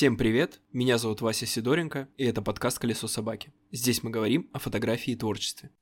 Всем привет, меня зовут Вася Сидоренко, и это подкаст «Колесо собаки». Здесь мы говорим о фотографии и творчестве.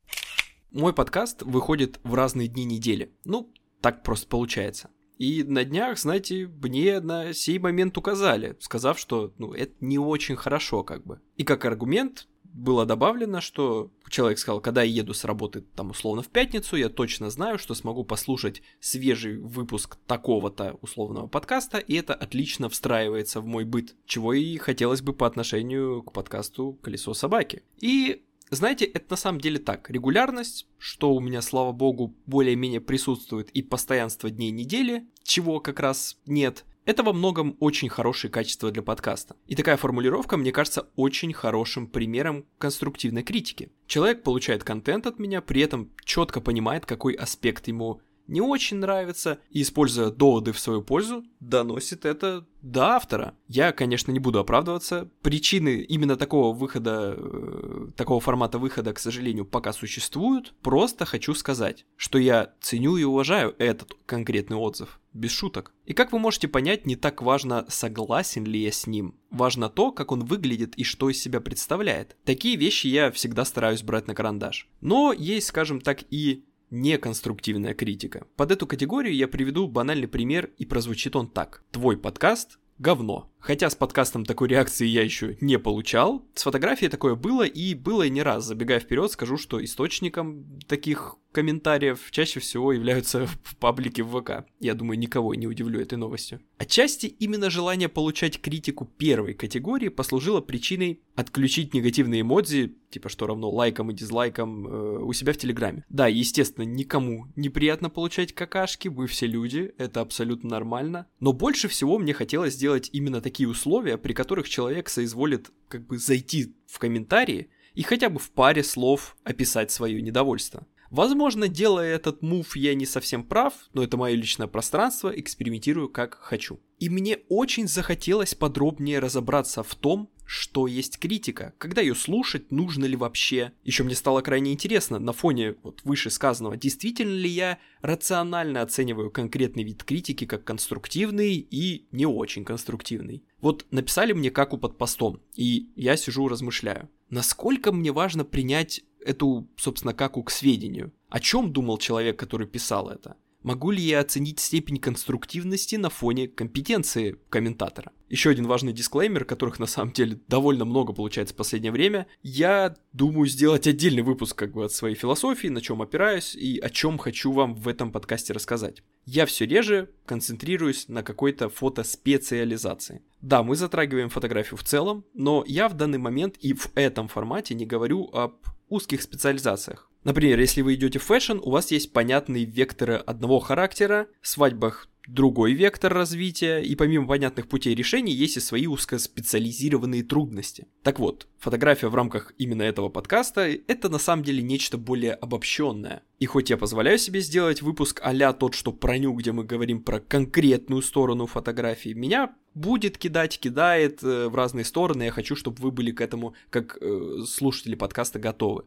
Мой подкаст выходит в разные дни недели. Ну, так просто получается. И на днях, знаете, мне на сей момент указали, сказав, что ну, это не очень хорошо как бы. И как аргумент было добавлено, что человек сказал, когда я еду с работы там условно в пятницу, я точно знаю, что смогу послушать свежий выпуск такого-то условного подкаста, и это отлично встраивается в мой быт, чего и хотелось бы по отношению к подкасту «Колесо собаки». И знаете, это на самом деле так. Регулярность, что у меня, слава богу, более-менее присутствует, и постоянство дней недели, чего как раз нет, это во многом очень хорошие качества для подкаста. И такая формулировка, мне кажется, очень хорошим примером конструктивной критики. Человек получает контент от меня, при этом четко понимает, какой аспект ему не очень нравится, и, используя доводы в свою пользу, доносит это до автора. Я, конечно, не буду оправдываться. Причины именно такого выхода, э, такого формата выхода, к сожалению, пока существуют. Просто хочу сказать, что я ценю и уважаю этот конкретный отзыв. Без шуток. И как вы можете понять, не так важно, согласен ли я с ним. Важно то, как он выглядит и что из себя представляет. Такие вещи я всегда стараюсь брать на карандаш. Но есть, скажем так, и неконструктивная критика. Под эту категорию я приведу банальный пример, и прозвучит он так. Твой подкаст – говно. Хотя с подкастом такой реакции я еще не получал. С фотографией такое было, и было и не раз. Забегая вперед, скажу, что источником таких комментариев чаще всего являются в паблике в ВК. Я думаю, никого не удивлю этой новостью. Отчасти именно желание получать критику первой категории послужило причиной отключить негативные эмодзи, типа что равно лайкам и дизлайкам, э, у себя в Телеграме. Да, естественно, никому неприятно получать какашки, вы все люди, это абсолютно нормально. Но больше всего мне хотелось сделать именно такие условия, при которых человек соизволит как бы зайти в комментарии и хотя бы в паре слов описать свое недовольство. Возможно, делая этот мув, я не совсем прав, но это мое личное пространство, экспериментирую как хочу. И мне очень захотелось подробнее разобраться в том, что есть критика, когда ее слушать, нужно ли вообще. Еще мне стало крайне интересно, на фоне вот вышесказанного, действительно ли я рационально оцениваю конкретный вид критики как конструктивный и не очень конструктивный. Вот написали мне как у под постом, и я сижу размышляю. Насколько мне важно принять эту, собственно, каку к сведению? О чем думал человек, который писал это? Могу ли я оценить степень конструктивности на фоне компетенции комментатора? Еще один важный дисклеймер, которых на самом деле довольно много получается в последнее время. Я думаю сделать отдельный выпуск как бы от своей философии, на чем опираюсь и о чем хочу вам в этом подкасте рассказать. Я все реже концентрируюсь на какой-то фотоспециализации. Да, мы затрагиваем фотографию в целом, но я в данный момент и в этом формате не говорю об узких специализациях. Например, если вы идете в fashion, у вас есть понятные векторы одного характера, в свадьбах другой вектор развития, и помимо понятных путей решений есть и свои узкоспециализированные трудности. Так вот, фотография в рамках именно этого подкаста — это на самом деле нечто более обобщенное. И хоть я позволяю себе сделать выпуск а тот, что про ню, где мы говорим про конкретную сторону фотографии, меня будет кидать, кидает э, в разные стороны, я хочу, чтобы вы были к этому, как э, слушатели подкаста, готовы.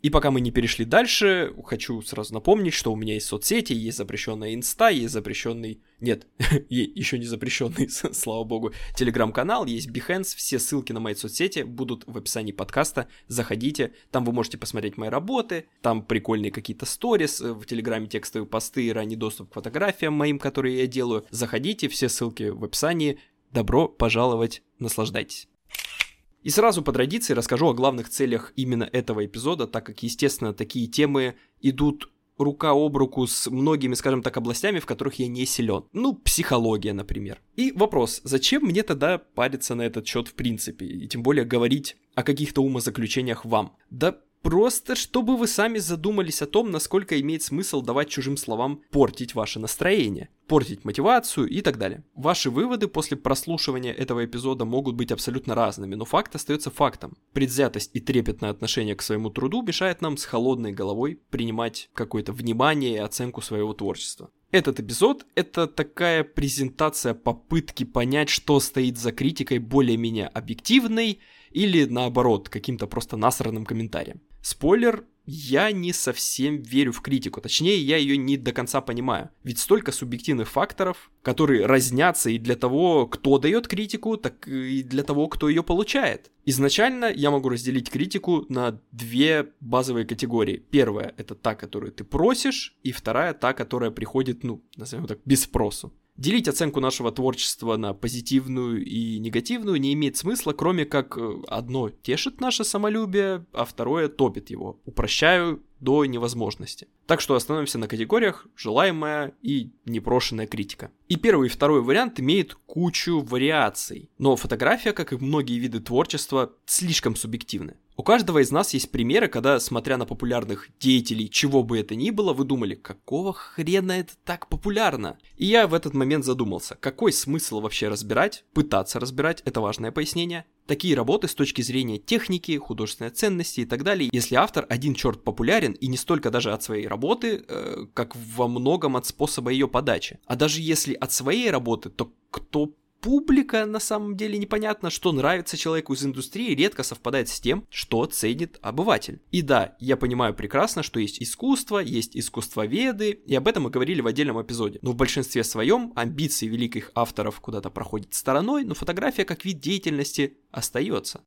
И пока мы не перешли дальше, хочу сразу напомнить, что у меня есть соцсети, есть запрещенная инста, есть запрещенный... Нет, еще не запрещенный, слава богу, телеграм-канал, есть Behance, все ссылки на мои соцсети будут в описании подкаста, заходите, там вы можете посмотреть мои работы, там прикольные какие-то сторис, в телеграме текстовые посты ранний доступ к фотографиям моим, которые я делаю. Заходите, все ссылки в описании. Добро пожаловать, наслаждайтесь. И сразу по традиции расскажу о главных целях именно этого эпизода, так как, естественно, такие темы идут рука об руку с многими, скажем так, областями, в которых я не силен. Ну, психология, например. И вопрос, зачем мне тогда париться на этот счет в принципе, и тем более говорить о каких-то умозаключениях вам? Да Просто чтобы вы сами задумались о том, насколько имеет смысл давать чужим словам портить ваше настроение, портить мотивацию и так далее. Ваши выводы после прослушивания этого эпизода могут быть абсолютно разными, но факт остается фактом. Предвзятость и трепетное отношение к своему труду мешает нам с холодной головой принимать какое-то внимание и оценку своего творчества. Этот эпизод — это такая презентация попытки понять, что стоит за критикой более-менее объективной или наоборот, каким-то просто насранным комментарием. Спойлер, я не совсем верю в критику, точнее, я ее не до конца понимаю. Ведь столько субъективных факторов, которые разнятся и для того, кто дает критику, так и для того, кто ее получает. Изначально я могу разделить критику на две базовые категории. Первая — это та, которую ты просишь, и вторая — та, которая приходит, ну, назовем так, без спросу. Делить оценку нашего творчества на позитивную и негативную не имеет смысла, кроме как э, одно тешит наше самолюбие, а второе топит его. Упрощаю до невозможности. Так что остановимся на категориях желаемая и непрошенная критика. И первый и второй вариант имеют кучу вариаций, но фотография, как и многие виды творчества, слишком субъективны. У каждого из нас есть примеры, когда, смотря на популярных деятелей, чего бы это ни было, вы думали, какого хрена это так популярно? И я в этот момент задумался, какой смысл вообще разбирать, пытаться разбирать, это важное пояснение, такие работы с точки зрения техники, художественной ценности и так далее, если автор один черт популярен и не столько даже от своей работы, э, как во многом от способа ее подачи. А даже если от своей работы, то кто публика на самом деле непонятно, что нравится человеку из индустрии, редко совпадает с тем, что ценит обыватель. И да, я понимаю прекрасно, что есть искусство, есть искусствоведы, и об этом мы говорили в отдельном эпизоде. Но в большинстве своем амбиции великих авторов куда-то проходят стороной, но фотография как вид деятельности остается.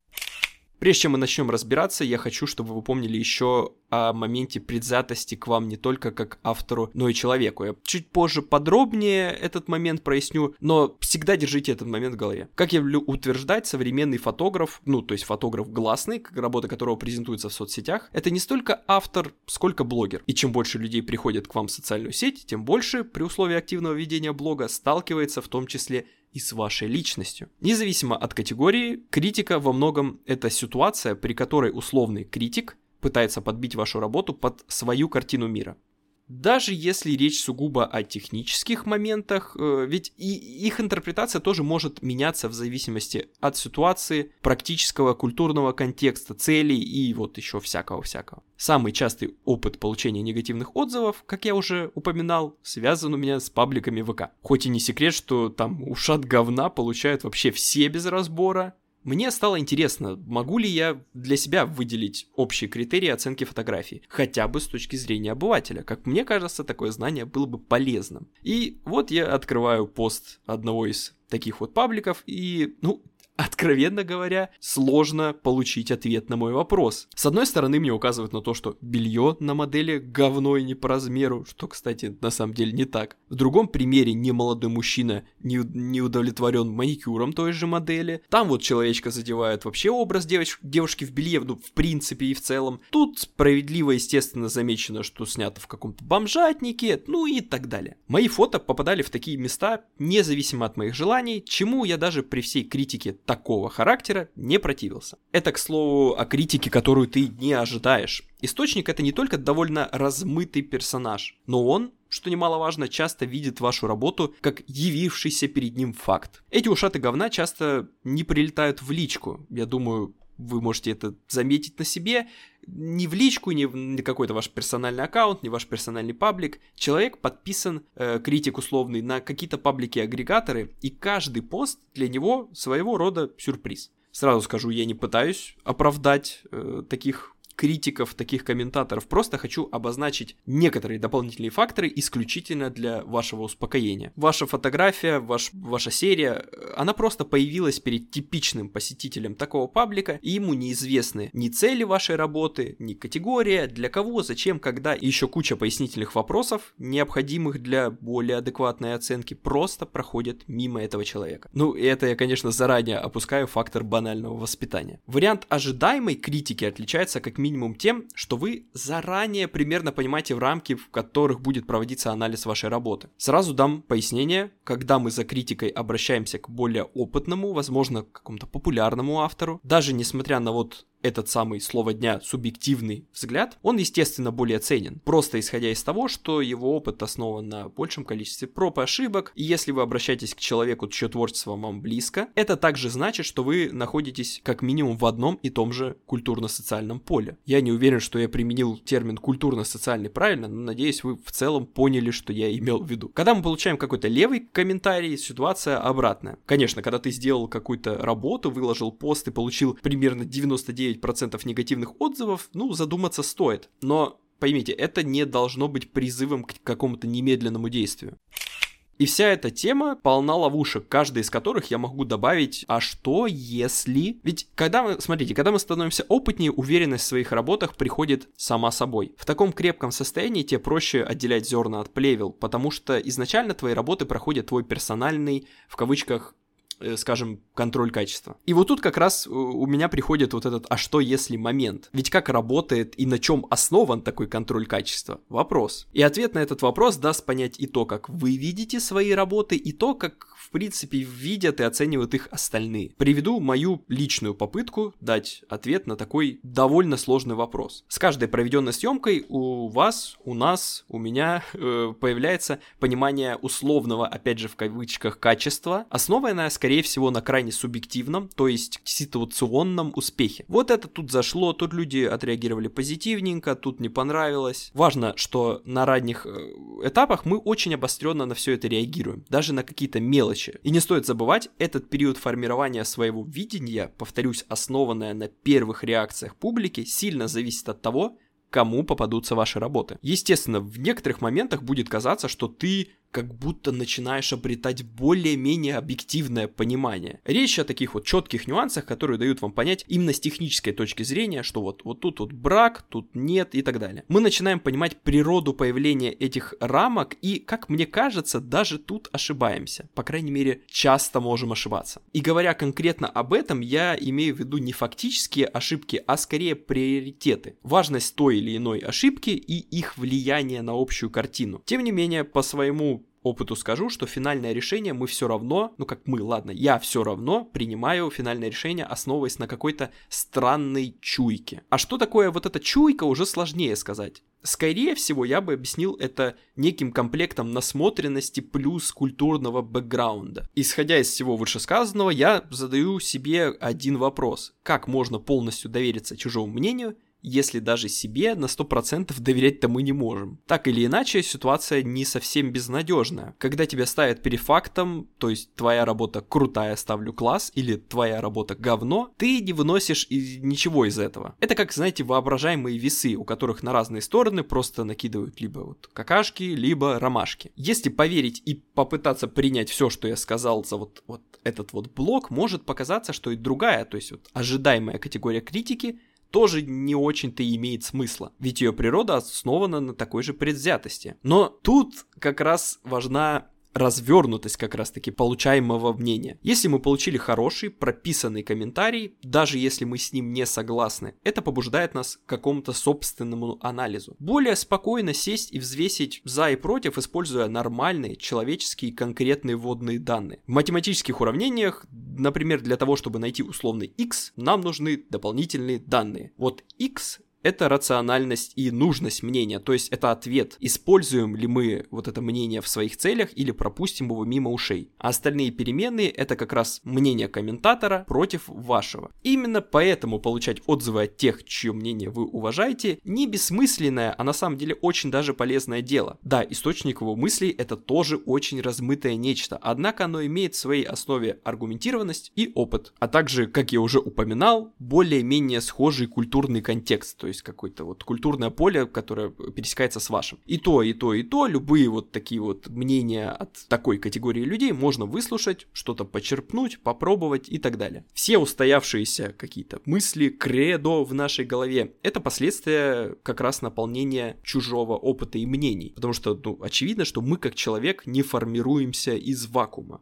Прежде чем мы начнем разбираться, я хочу, чтобы вы помнили еще о моменте предвзятости к вам не только как автору, но и человеку. Я чуть позже подробнее этот момент проясню, но всегда держите этот момент в голове. Как я люблю утверждать, современный фотограф, ну, то есть фотограф гласный, работа которого презентуется в соцсетях, это не столько автор, сколько блогер. И чем больше людей приходят к вам в социальную сеть, тем больше, при условии активного ведения блога, сталкивается в том числе и с вашей личностью. Независимо от категории, критика во многом это ситуация, при которой условный критик пытается подбить вашу работу под свою картину мира. Даже если речь сугубо о технических моментах, э, ведь и их интерпретация тоже может меняться в зависимости от ситуации, практического, культурного контекста, целей и вот еще всякого-всякого. Самый частый опыт получения негативных отзывов, как я уже упоминал, связан у меня с пабликами ВК. Хоть и не секрет, что там ушат говна получают вообще все без разбора, мне стало интересно, могу ли я для себя выделить общие критерии оценки фотографий, хотя бы с точки зрения обывателя. Как мне кажется, такое знание было бы полезным. И вот я открываю пост одного из таких вот пабликов, и, ну, откровенно говоря, сложно получить ответ на мой вопрос. С одной стороны, мне указывают на то, что белье на модели говно и не по размеру, что, кстати, на самом деле не так. В другом примере немолодой мужчина не, не удовлетворен маникюром той же модели. Там вот человечка задевает вообще образ девоч, девушки в белье, ну, в принципе и в целом. Тут справедливо, естественно, замечено, что снято в каком-то бомжатнике, ну и так далее. Мои фото попадали в такие места, независимо от моих желаний, чему я даже при всей критике такого характера не противился. Это, к слову, о критике, которую ты не ожидаешь. Источник это не только довольно размытый персонаж, но он, что немаловажно, часто видит вашу работу как явившийся перед ним факт. Эти ушаты говна часто не прилетают в личку. Я думаю, вы можете это заметить на себе, не в личку, не в какой-то ваш персональный аккаунт, не ваш персональный паблик. Человек подписан, э, критик условный, на какие-то паблики-агрегаторы, и каждый пост для него своего рода сюрприз. Сразу скажу, я не пытаюсь оправдать э, таких критиков, таких комментаторов, просто хочу обозначить некоторые дополнительные факторы исключительно для вашего успокоения. Ваша фотография, ваш, ваша серия, она просто появилась перед типичным посетителем такого паблика, и ему неизвестны ни цели вашей работы, ни категория, для кого, зачем, когда, и еще куча пояснительных вопросов, необходимых для более адекватной оценки, просто проходят мимо этого человека. Ну, и это я, конечно, заранее опускаю фактор банального воспитания. Вариант ожидаемой критики отличается как минимум минимум тем, что вы заранее примерно понимаете в рамки, в которых будет проводиться анализ вашей работы. Сразу дам пояснение, когда мы за критикой обращаемся к более опытному, возможно, к какому-то популярному автору, даже несмотря на вот этот самый слово дня субъективный взгляд, он, естественно, более ценен. Просто исходя из того, что его опыт основан на большем количестве проб и ошибок, и если вы обращаетесь к человеку, чье творчество вам близко, это также значит, что вы находитесь как минимум в одном и том же культурно-социальном поле. Я не уверен, что я применил термин культурно-социальный правильно, но надеюсь, вы в целом поняли, что я имел в виду. Когда мы получаем какой-то левый комментарий, ситуация обратная. Конечно, когда ты сделал какую-то работу, выложил пост и получил примерно 99% негативных отзывов, ну, задуматься стоит. Но поймите, это не должно быть призывом к какому-то немедленному действию. И вся эта тема полна ловушек, каждая из которых я могу добавить, а что если... Ведь когда мы, смотрите, когда мы становимся опытнее, уверенность в своих работах приходит сама собой. В таком крепком состоянии тебе проще отделять зерна от плевел, потому что изначально твои работы проходят твой персональный, в кавычках, скажем, контроль качества. И вот тут как раз э, у меня приходит вот этот «а что если» момент. Ведь как работает и на чем основан такой контроль качества? Вопрос. И ответ на этот вопрос даст понять и то, как вы видите свои работы, и то, как в принципе видят и оценивают их остальные. Приведу мою личную попытку дать ответ на такой довольно сложный вопрос. С каждой проведенной съемкой у вас, у нас, у меня э, появляется понимание условного, опять же в кавычках, качества, основанное, скорее скорее всего, на крайне субъективном, то есть ситуационном успехе. Вот это тут зашло, тут люди отреагировали позитивненько, тут не понравилось. Важно, что на ранних э, этапах мы очень обостренно на все это реагируем, даже на какие-то мелочи. И не стоит забывать, этот период формирования своего видения, повторюсь, основанное на первых реакциях публики, сильно зависит от того, кому попадутся ваши работы. Естественно, в некоторых моментах будет казаться, что ты как будто начинаешь обретать более-менее объективное понимание. Речь о таких вот четких нюансах, которые дают вам понять именно с технической точки зрения, что вот, вот тут вот брак, тут нет и так далее. Мы начинаем понимать природу появления этих рамок и, как мне кажется, даже тут ошибаемся. По крайней мере, часто можем ошибаться. И говоря конкретно об этом, я имею в виду не фактические ошибки, а скорее приоритеты. Важность той или иной ошибки и их влияние на общую картину. Тем не менее, по своему опыту скажу, что финальное решение мы все равно, ну как мы, ладно, я все равно принимаю финальное решение, основываясь на какой-то странной чуйке. А что такое вот эта чуйка, уже сложнее сказать. Скорее всего, я бы объяснил это неким комплектом насмотренности плюс культурного бэкграунда. Исходя из всего вышесказанного, я задаю себе один вопрос. Как можно полностью довериться чужому мнению, если даже себе на 100% доверять-то мы не можем. Так или иначе, ситуация не совсем безнадежная. Когда тебя ставят перед фактом, то есть твоя работа крутая, ставлю класс, или твоя работа говно, ты не выносишь и ничего из этого. Это как, знаете, воображаемые весы, у которых на разные стороны просто накидывают либо вот какашки, либо ромашки. Если поверить и попытаться принять все, что я сказал за вот, вот этот вот блок, может показаться, что и другая, то есть вот ожидаемая категория критики тоже не очень-то имеет смысла, ведь ее природа основана на такой же предвзятости. Но тут как раз важна развернутость как раз-таки получаемого мнения. Если мы получили хороший, прописанный комментарий, даже если мы с ним не согласны, это побуждает нас к какому-то собственному анализу. Более спокойно сесть и взвесить за и против, используя нормальные, человеческие, конкретные вводные данные. В математических уравнениях, например, для того, чтобы найти условный x, нам нужны дополнительные данные. Вот x это рациональность и нужность мнения, то есть это ответ, используем ли мы вот это мнение в своих целях или пропустим его мимо ушей. А остальные переменные это как раз мнение комментатора против вашего. Именно поэтому получать отзывы от тех, чье мнение вы уважаете, не бессмысленное, а на самом деле очень даже полезное дело. Да, источник его мыслей это тоже очень размытое нечто, однако оно имеет в своей основе аргументированность и опыт, а также, как я уже упоминал, более-менее схожий культурный контекст, то есть какое-то вот культурное поле, которое пересекается с вашим. И то, и то, и то, любые вот такие вот мнения от такой категории людей можно выслушать, что-то почерпнуть, попробовать и так далее. Все устоявшиеся какие-то мысли, кредо в нашей голове — это последствия как раз наполнения чужого опыта и мнений. Потому что, ну, очевидно, что мы как человек не формируемся из вакуума.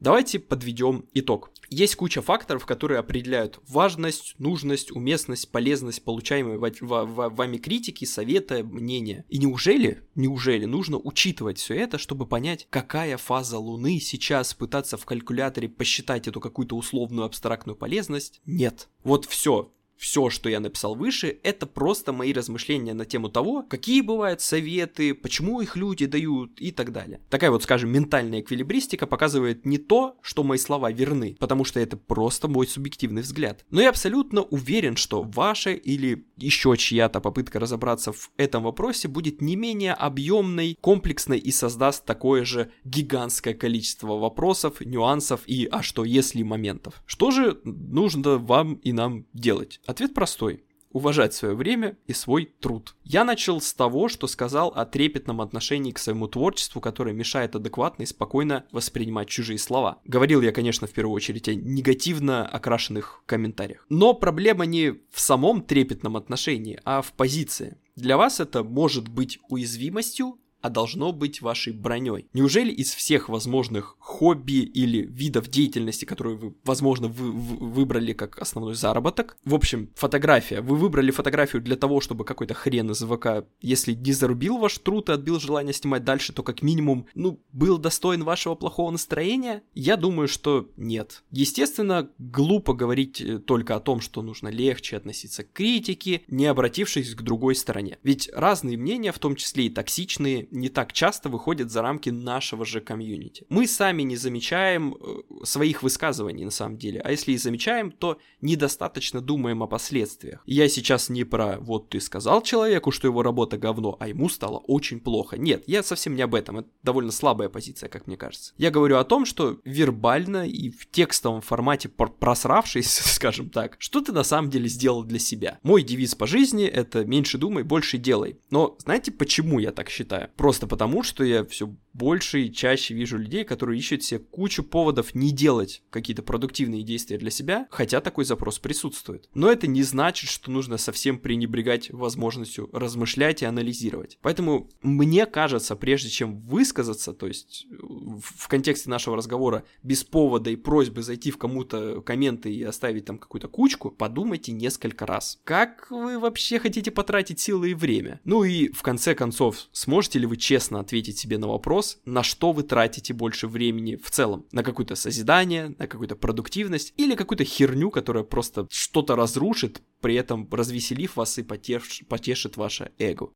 Давайте подведем итог. Есть куча факторов, которые определяют важность, нужность, уместность, полезность получаемой вами критики, совета, мнения. И неужели, неужели нужно учитывать все это, чтобы понять, какая фаза Луны сейчас пытаться в калькуляторе посчитать эту какую-то условную абстрактную полезность? Нет. Вот все, все, что я написал выше, это просто мои размышления на тему того, какие бывают советы, почему их люди дают и так далее. Такая вот, скажем, ментальная эквилибристика показывает не то, что мои слова верны, потому что это просто мой субъективный взгляд. Но я абсолютно уверен, что ваша или еще чья-то попытка разобраться в этом вопросе будет не менее объемной, комплексной и создаст такое же гигантское количество вопросов, нюансов и «а что если» моментов. Что же нужно вам и нам делать? Ответ простой уважать свое время и свой труд. Я начал с того, что сказал о трепетном отношении к своему творчеству, которое мешает адекватно и спокойно воспринимать чужие слова. Говорил я, конечно, в первую очередь о негативно окрашенных комментариях. Но проблема не в самом трепетном отношении, а в позиции. Для вас это может быть уязвимостью, а должно быть вашей броней. Неужели из всех возможных хобби или видов деятельности, которые вы, возможно, вы, вы выбрали как основной заработок, в общем, фотография, вы выбрали фотографию для того, чтобы какой-то хрен из ВК, если не зарубил ваш труд и отбил желание снимать дальше, то как минимум, ну, был достоин вашего плохого настроения? Я думаю, что нет. Естественно, глупо говорить э, только о том, что нужно легче относиться к критике, не обратившись к другой стороне. Ведь разные мнения, в том числе и токсичные, не так часто выходят за рамки нашего же комьюнити. Мы сами не замечаем э, своих высказываний на самом деле, а если и замечаем, то недостаточно думаем о последствиях. Я сейчас не про вот ты сказал человеку, что его работа говно, а ему стало очень плохо. Нет, я совсем не об этом, это довольно слабая позиция, как мне кажется. Я говорю о том, что вербально и в текстовом формате просравшись, скажем так, что ты на самом деле сделал для себя. Мой девиз по жизни это меньше думай, больше делай. Но знаете, почему я так считаю? Просто потому, что я все больше и чаще вижу людей, которые ищут себе кучу поводов не делать какие-то продуктивные действия для себя, хотя такой запрос присутствует. Но это не значит, что нужно совсем пренебрегать возможностью размышлять и анализировать. Поэтому мне кажется, прежде чем высказаться, то есть в контексте нашего разговора без повода и просьбы зайти в кому-то комменты и оставить там какую-то кучку, подумайте несколько раз. Как вы вообще хотите потратить силы и время? Ну и в конце концов, сможете ли вы честно ответить себе на вопрос, на что вы тратите больше времени в целом? На какое-то созидание, на какую-то продуктивность или какую-то херню, которая просто что-то разрушит, при этом развеселив вас и потеш... потешит ваше эго.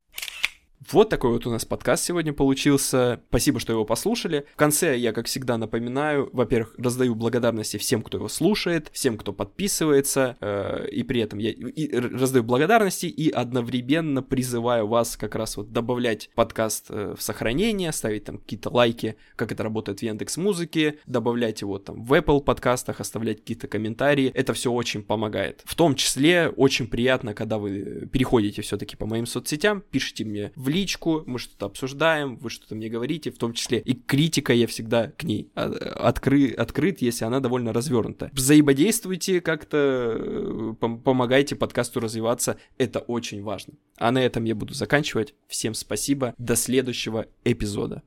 Вот такой вот у нас подкаст сегодня получился. Спасибо, что его послушали. В конце я, как всегда, напоминаю, во-первых, раздаю благодарности всем, кто его слушает, всем, кто подписывается, э, и при этом я и раздаю благодарности и одновременно призываю вас как раз вот добавлять подкаст э, в сохранение, ставить там какие-то лайки, как это работает в Яндекс Музыке, добавлять его там в Apple подкастах, оставлять какие-то комментарии. Это все очень помогает. В том числе очень приятно, когда вы переходите все-таки по моим соцсетям, пишите мне в личку, мы что-то обсуждаем, вы что-то мне говорите, в том числе и критика, я всегда к ней а, откры, открыт, если она довольно развернута. Взаимодействуйте как-то, э, помогайте подкасту развиваться, это очень важно. А на этом я буду заканчивать. Всем спасибо, до следующего эпизода.